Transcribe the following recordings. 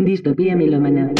Distopía melómana.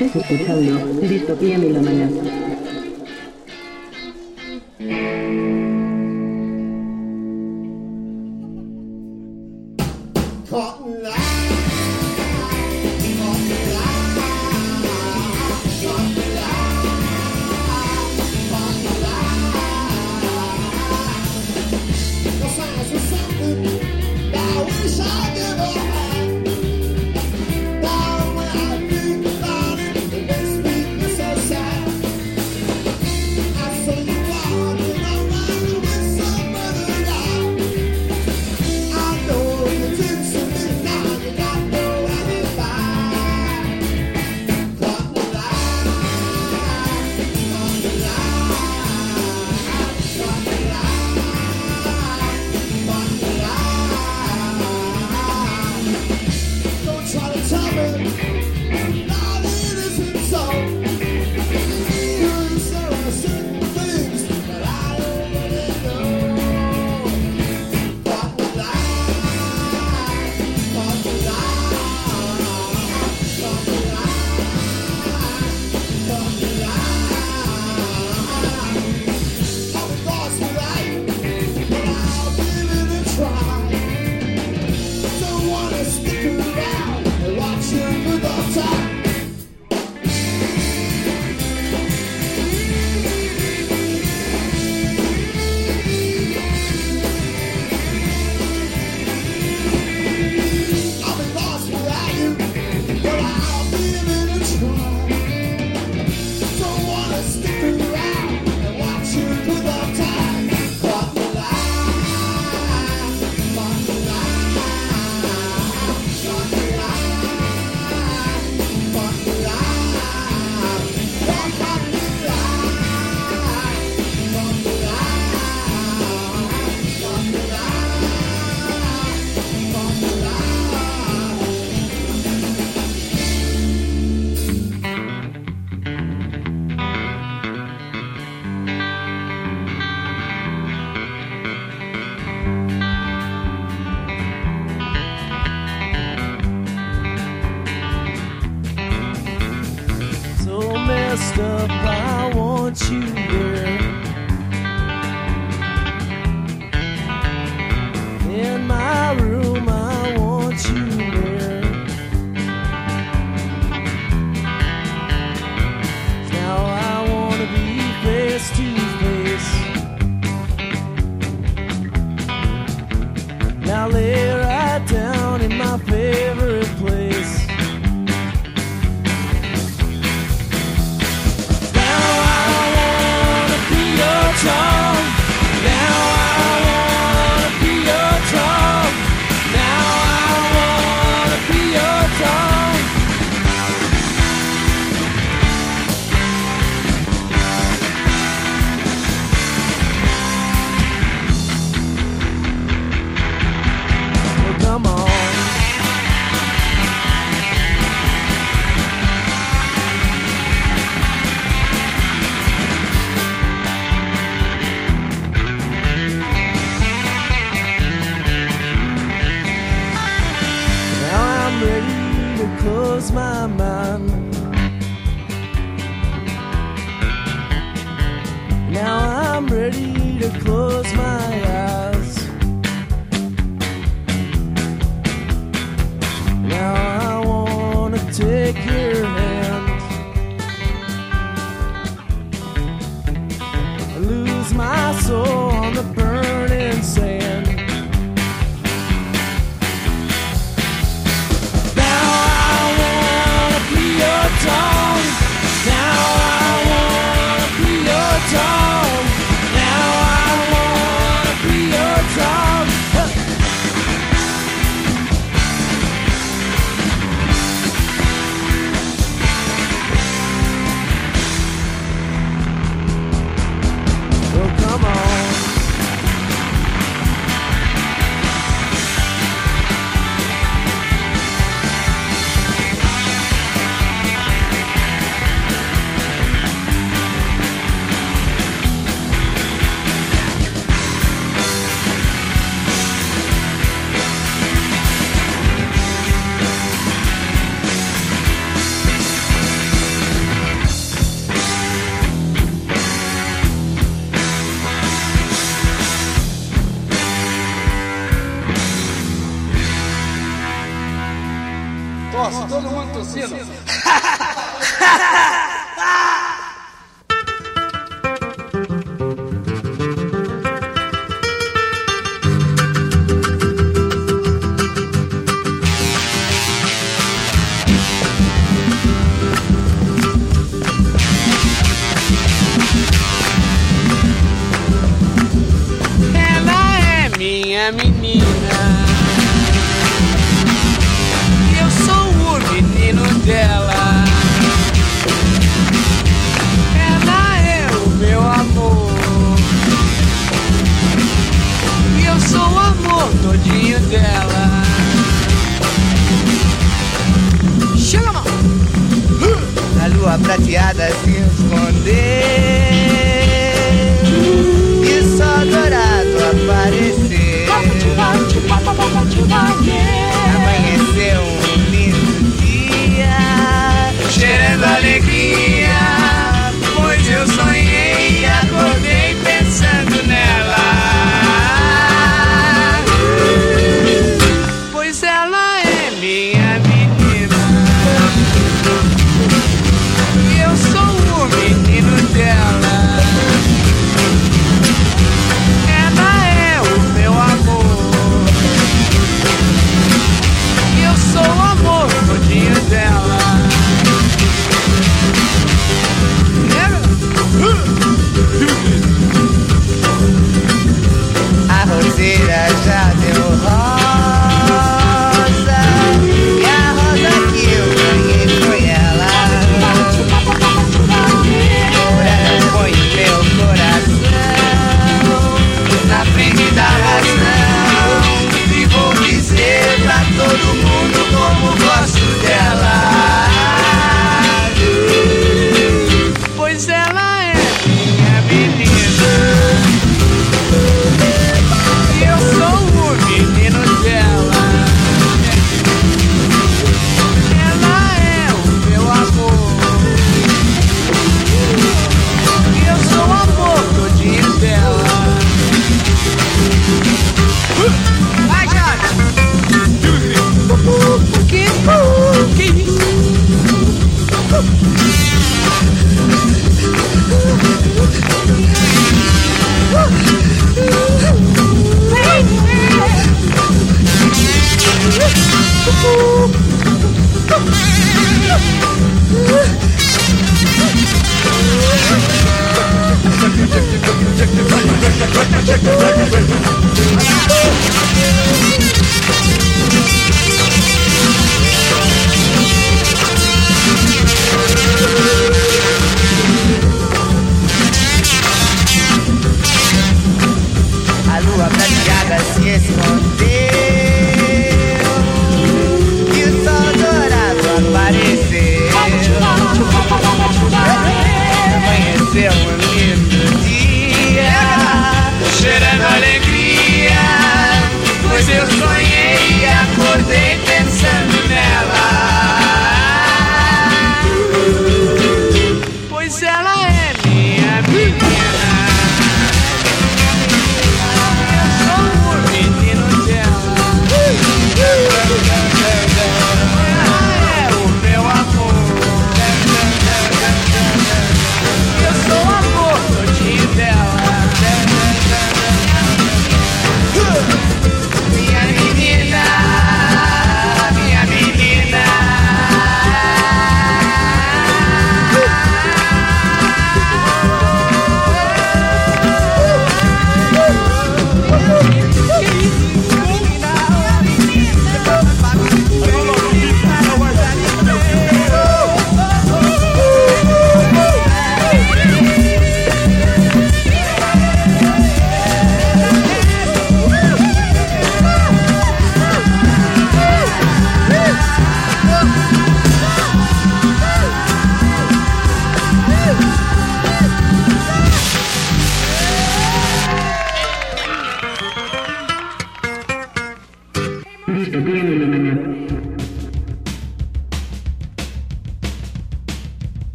Estás escuchando Distopía Milómana.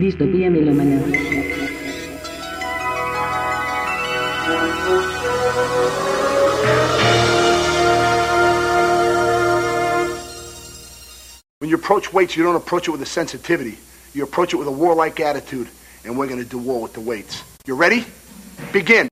Distopía melómana. When you approach weights, you don't approach it with a sensitivity. You approach it with a warlike attitude, and we're going to do war with the weights. You ready? Begin.